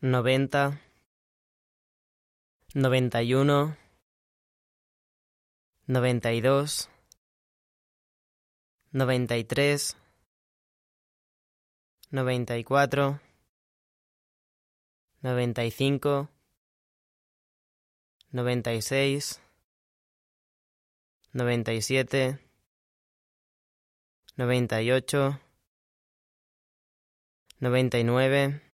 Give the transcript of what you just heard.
noventa, noventa y uno, noventa y dos, noventa y tres, noventa y cuatro, noventa y cinco, noventa y seis, noventa y siete, noventa y ocho, noventa y nueve,